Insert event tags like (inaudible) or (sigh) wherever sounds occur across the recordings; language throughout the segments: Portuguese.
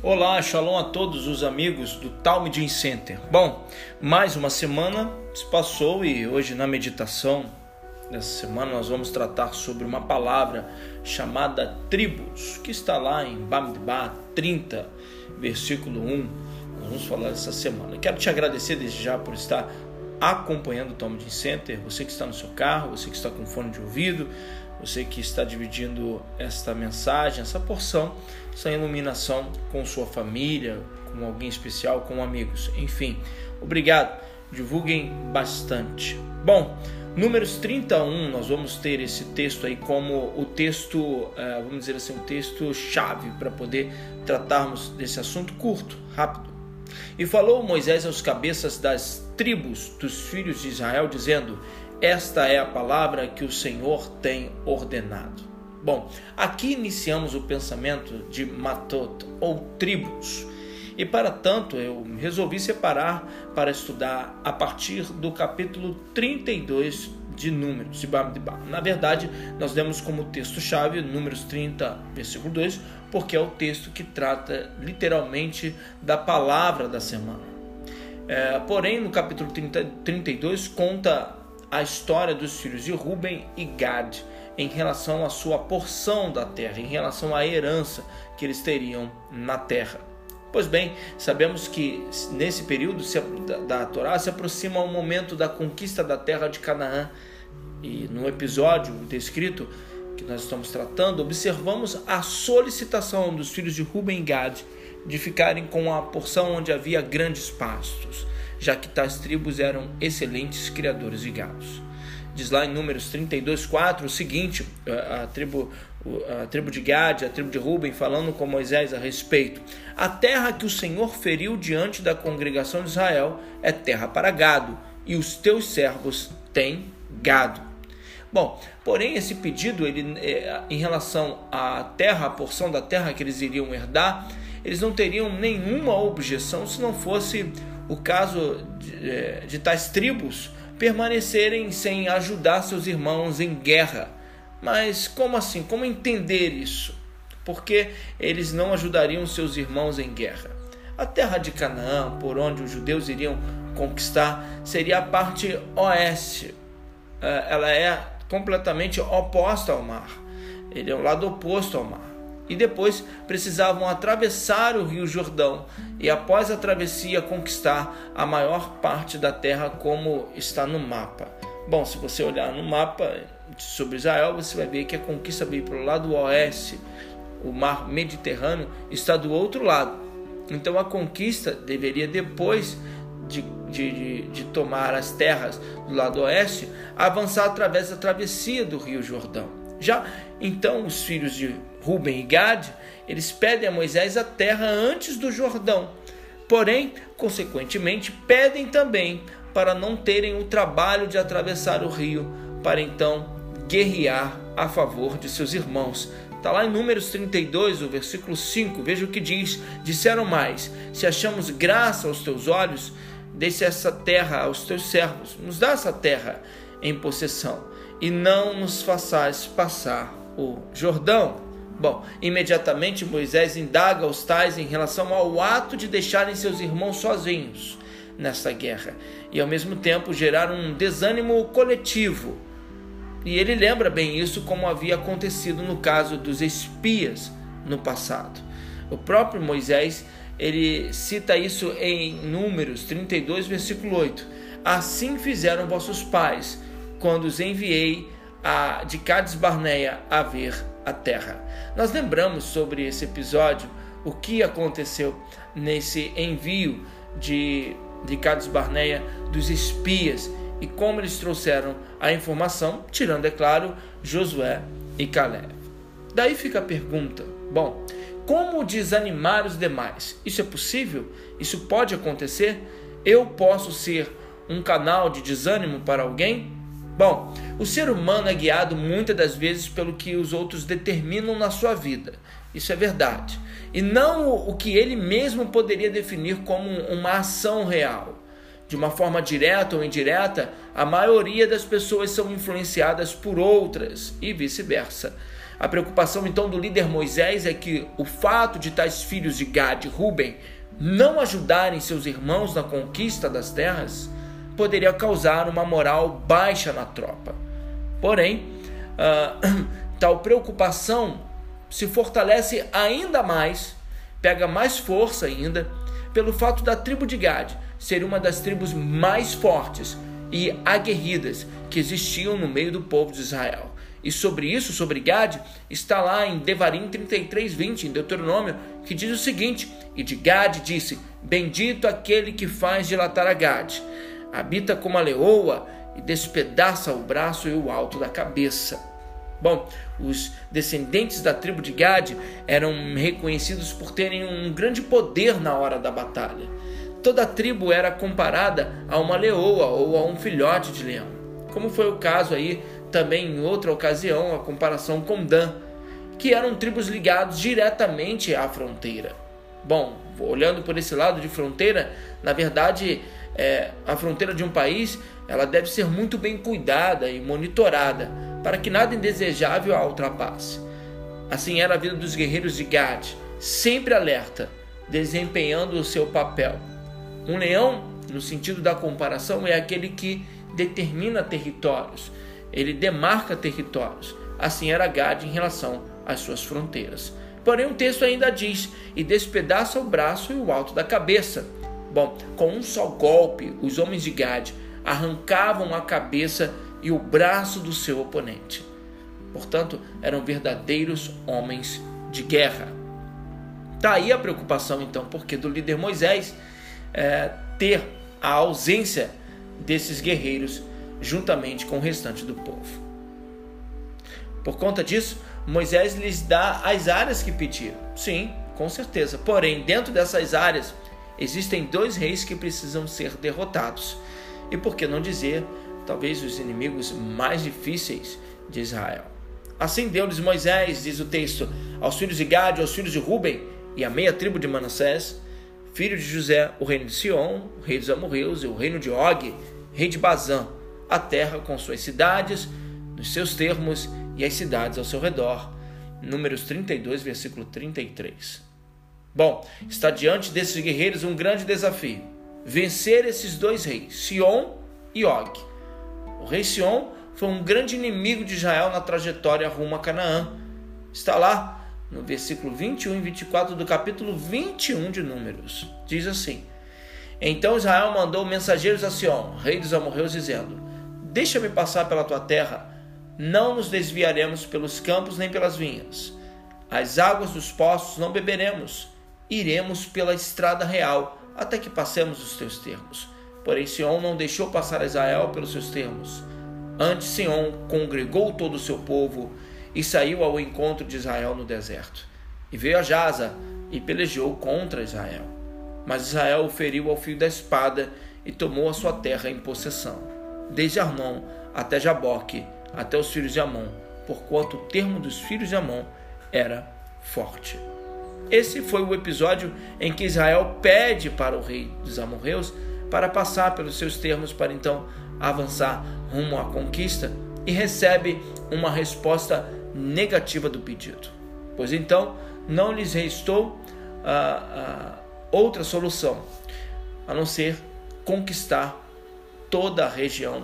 Olá, shalom a todos os amigos do Talmud Center. Bom, mais uma semana se passou e hoje na meditação dessa semana nós vamos tratar sobre uma palavra chamada tribos, que está lá em Bamidbar 30, versículo 1. Nós vamos falar dessa semana. Quero te agradecer desde já por estar acompanhando o Talmud Center, você que está no seu carro, você que está com fone de ouvido, você que está dividindo esta mensagem, essa porção, essa iluminação com sua família, com alguém especial, com amigos, enfim. Obrigado. Divulguem bastante. Bom, Números 31, nós vamos ter esse texto aí como o texto, eh, vamos dizer assim, um texto chave para poder tratarmos desse assunto curto, rápido. E falou Moisés aos cabeças das tribos dos filhos de Israel, dizendo: esta é a palavra que o Senhor tem ordenado. Bom, aqui iniciamos o pensamento de Matot, ou tribos. E para tanto, eu resolvi separar para estudar a partir do capítulo 32 de Números, de Bamidbar. Na verdade, nós demos como texto-chave Números 30, versículo 2, porque é o texto que trata literalmente da palavra da semana. É, porém, no capítulo 30, 32, conta a história dos filhos de Ruben e Gad em relação à sua porção da terra, em relação à herança que eles teriam na terra. Pois bem, sabemos que nesse período da Torá se aproxima o momento da conquista da terra de Canaã. E no episódio descrito que nós estamos tratando, observamos a solicitação dos filhos de Ruben e Gad de ficarem com a porção onde havia grandes pastos já que tais tribos eram excelentes criadores de gados. Diz lá em Números 32, 4 o seguinte: a, a tribo, a tribo de Gade, a tribo de Ruben, falando com Moisés a respeito: A terra que o Senhor feriu diante da congregação de Israel é terra para gado, e os teus servos têm gado. Bom, porém, esse pedido, ele, é, em relação à terra, a porção da terra que eles iriam herdar, eles não teriam nenhuma objeção se não fosse o caso de, é, de tais tribos permanecerem sem ajudar seus irmãos em guerra. Mas como assim? Como entender isso? Porque eles não ajudariam seus irmãos em guerra. A terra de Canaã, por onde os judeus iriam conquistar, seria a parte oeste. É, ela é completamente oposta ao mar. Ele é o lado oposto ao mar e depois precisavam atravessar o Rio Jordão e, após a travessia, conquistar a maior parte da terra, como está no mapa. Bom, se você olhar no mapa sobre Israel, você vai ver que a conquista veio para o lado oeste, o mar Mediterrâneo está do outro lado. Então a conquista deveria, depois de, de, de, tomar as terras do lado oeste, avançar através da travessia do Rio Jordão. Já então os filhos de Ruben e Gad, eles pedem a Moisés a terra antes do Jordão. Porém, consequentemente, pedem também para não terem o trabalho de atravessar o rio, para então guerrear a favor de seus irmãos. Está lá em Números 32, o versículo 5. Veja o que diz: Disseram mais: Se achamos graça aos teus olhos, deixe essa terra aos teus servos, nos dá essa terra em possessão, e não nos façais passar o Jordão. Bom, imediatamente Moisés indaga os tais em relação ao ato de deixarem seus irmãos sozinhos nessa guerra e ao mesmo tempo gerar um desânimo coletivo. E ele lembra bem isso como havia acontecido no caso dos espias no passado. O próprio Moisés, ele cita isso em Números 32, versículo 8. Assim fizeram vossos pais quando os enviei a, de Cades Barneia a ver a terra. Nós lembramos sobre esse episódio, o que aconteceu nesse envio de, Cades Barneia dos espias e como eles trouxeram a informação, tirando, é claro, Josué e Caleb. Daí fica a pergunta: bom, como desanimar os demais? Isso é possível? Isso pode acontecer? Eu posso ser um canal de desânimo para alguém? Bom, o ser humano é guiado muitas das vezes pelo que os outros determinam na sua vida. Isso é verdade. E não o que ele mesmo poderia definir como uma ação real. De uma forma direta ou indireta, a maioria das pessoas são influenciadas por outras e vice-versa. A preocupação então do líder Moisés é que o fato de tais filhos de Gad e Ruben não ajudarem seus irmãos na conquista das terras poderia causar uma moral baixa na tropa. Porém, uh, (clears throat) tal preocupação se fortalece ainda mais, pega mais força ainda, pelo fato da tribo de Gad ser uma das tribos mais fortes e aguerridas que existiam no meio do povo de Israel. E sobre isso, sobre Gad, está lá em Devarim 33, 20, em Deuteronômio, que diz o seguinte: E de Gad disse: Bendito aquele que faz dilatar a Gad, habita como a leoa e despedaça o braço e o alto da cabeça. Bom, os descendentes da tribo de Gad eram reconhecidos por terem um grande poder na hora da batalha. Toda a tribo era comparada a uma leoa ou a um filhote de leão, como foi o caso aí também em outra ocasião a comparação com Dan, que eram tribos ligados diretamente à fronteira. Bom, olhando por esse lado de fronteira, na verdade, é, a fronteira de um país ela deve ser muito bem cuidada e monitorada para que nada indesejável a ultrapasse. Assim era a vida dos guerreiros de Gad, sempre alerta, desempenhando o seu papel. Um leão, no sentido da comparação, é aquele que determina territórios, ele demarca territórios. Assim era Gad em relação às suas fronteiras. Porém, o texto ainda diz: e despedaça o braço e o alto da cabeça. Bom, com um só golpe, os homens de Gad arrancavam a cabeça e o braço do seu oponente. Portanto, eram verdadeiros homens de guerra. Daí tá a preocupação, então, porque do líder Moisés é, ter a ausência desses guerreiros juntamente com o restante do povo. Por conta disso, Moisés lhes dá as áreas que pediram. Sim, com certeza. Porém, dentro dessas áreas, existem dois reis que precisam ser derrotados. E por que não dizer, talvez os inimigos mais difíceis de Israel? Assim deu-lhes Moisés, diz o texto, aos filhos de Gade, aos filhos de Ruben e à meia tribo de Manassés, filho de José, o reino de Sion, o rei dos amorreus, e o reino de Og, rei de Bazã, a terra com suas cidades, nos seus termos e as cidades ao seu redor. Números 32, versículo 33. Bom, está diante desses guerreiros um grande desafio: vencer esses dois reis, Sion e Og. O rei Sion foi um grande inimigo de Israel na trajetória rumo a Canaã. Está lá no versículo 21 e 24 do capítulo 21 de Números. Diz assim: Então Israel mandou mensageiros a Sion, rei dos amorreus, dizendo: Deixa-me passar pela tua terra, não nos desviaremos pelos campos nem pelas vinhas. As águas dos poços não beberemos, iremos pela estrada real, até que passemos os teus termos. Porém, Sion não deixou passar Israel pelos seus termos. Antes, Sion congregou todo o seu povo e saiu ao encontro de Israel no deserto. E veio a Jaza e pelejou contra Israel. Mas Israel o feriu ao fio da espada e tomou a sua terra em possessão desde Arnon até Jaboque, até os filhos de Amon, porquanto o termo dos filhos de Amon era forte. Esse foi o episódio em que Israel pede para o rei dos amorreus para passar pelos seus termos para então avançar rumo à conquista e recebe uma resposta negativa do pedido. Pois então não lhes restou ah, ah, outra solução a não ser conquistar toda a região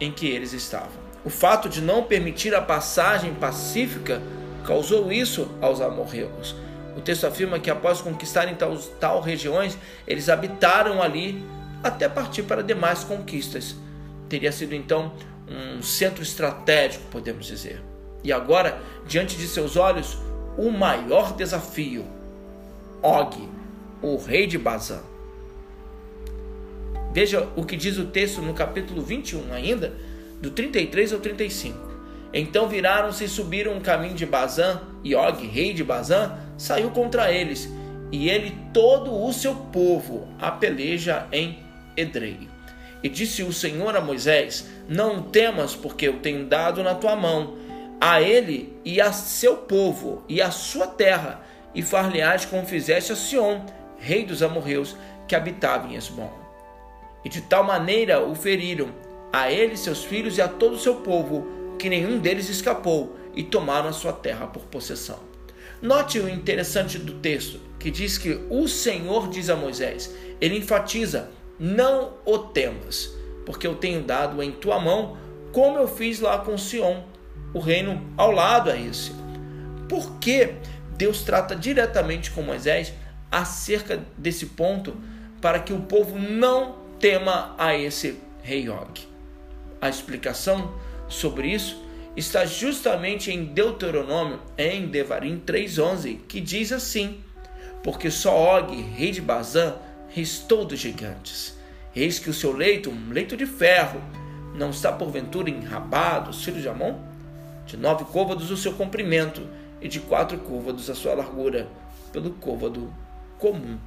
em que eles estavam. O fato de não permitir a passagem pacífica causou isso aos amorreus. O texto afirma que após conquistarem tal, tal regiões, eles habitaram ali até partir para demais conquistas. Teria sido então um centro estratégico, podemos dizer. E agora, diante de seus olhos, o maior desafio: Og, o rei de Bazã. Veja o que diz o texto no capítulo 21 ainda, do 33 ao 35. Então viraram-se e subiram o caminho de Bazã, e Og, rei de Bazã, saiu contra eles, e ele todo o seu povo a peleja em Edrei. E disse o Senhor a Moisés: Não temas, porque eu tenho dado na tua mão a ele e a seu povo e a sua terra, e far-lhe-ás como fizeste a Sion, rei dos amorreus, que habitava em Esbom. E de tal maneira o feriram, a ele, seus filhos e a todo o seu povo, que nenhum deles escapou, e tomaram a sua terra por possessão. Note o interessante do texto, que diz que o Senhor diz a Moisés, ele enfatiza: não o temas, porque eu tenho dado em tua mão, como eu fiz lá com Sião, o reino ao lado a esse. Por que Deus trata diretamente com Moisés acerca desse ponto para que o povo não tema a esse rei Og? A explicação sobre isso está justamente em Deuteronômio, em Devarim 3:11, que diz assim: Porque só Og, rei de Bazã, restou dos gigantes. Eis que o seu leito, um leito de ferro, não está porventura enrabado, filho de Amon? De nove côvados o seu comprimento, e de quatro côvados a sua largura, pelo côvado comum.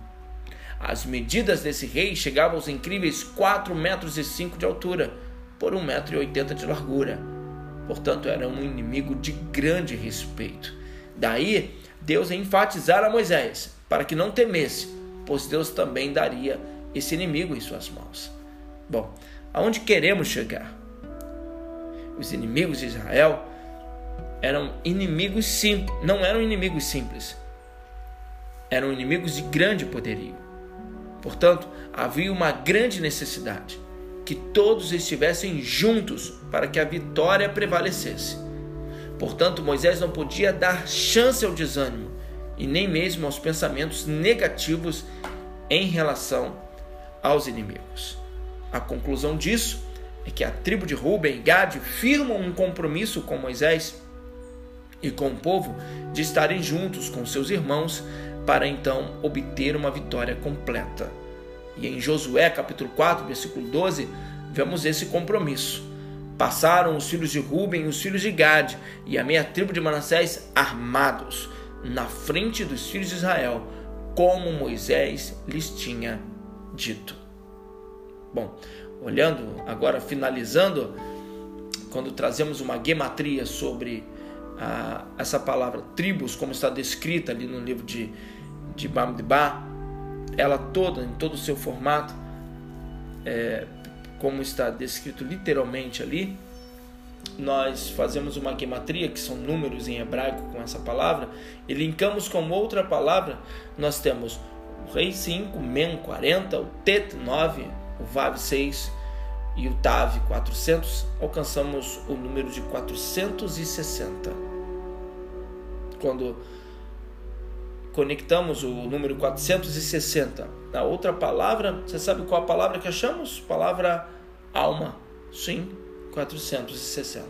As medidas desse rei chegavam aos incríveis quatro metros e cinco de altura, por um metro e de largura Portanto, era um inimigo de grande respeito. Daí, Deus enfatizar a Moisés para que não temesse, pois Deus também daria esse inimigo em suas mãos. Bom, aonde queremos chegar? Os inimigos de Israel eram inimigos simples, não eram inimigos simples. Eram inimigos de grande poderio. Portanto, havia uma grande necessidade que todos estivessem juntos para que a vitória prevalecesse. Portanto, Moisés não podia dar chance ao desânimo e nem mesmo aos pensamentos negativos em relação aos inimigos. A conclusão disso é que a tribo de Ruben e Gad firmam um compromisso com Moisés e com o povo de estarem juntos com seus irmãos para então obter uma vitória completa. E em Josué capítulo 4, versículo 12, vemos esse compromisso. Passaram os filhos de Ruben e os filhos de Gad e a meia tribo de Manassés armados na frente dos filhos de Israel, como Moisés lhes tinha dito. Bom, olhando agora, finalizando, quando trazemos uma gematria sobre a, essa palavra tribos, como está descrita ali no livro de, de Bamidbar, ela toda, em todo o seu formato, é, como está descrito literalmente ali, nós fazemos uma gematria, que são números em hebraico com essa palavra, e linkamos com outra palavra, nós temos o rei 5, men 40, o tet 9, o vav 6 e o tav 400, alcançamos o número de 460. Quando conectamos o número 460 na outra palavra, você sabe qual a palavra que achamos? Palavra alma. Sim, 460.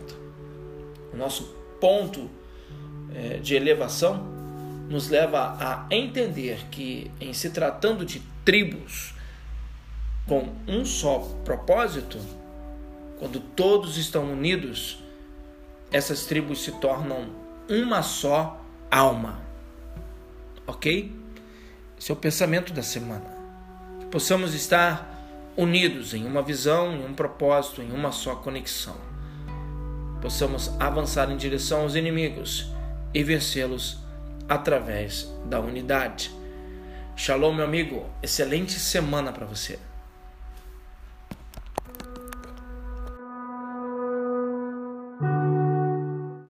O nosso ponto é, de elevação nos leva a entender que, em se tratando de tribos com um só propósito, quando todos estão unidos, essas tribos se tornam uma só alma. Ok? Esse é o pensamento da semana. Que possamos estar unidos em uma visão, em um propósito, em uma só conexão. Possamos avançar em direção aos inimigos e vencê-los através da unidade. Shalom, meu amigo. Excelente semana para você.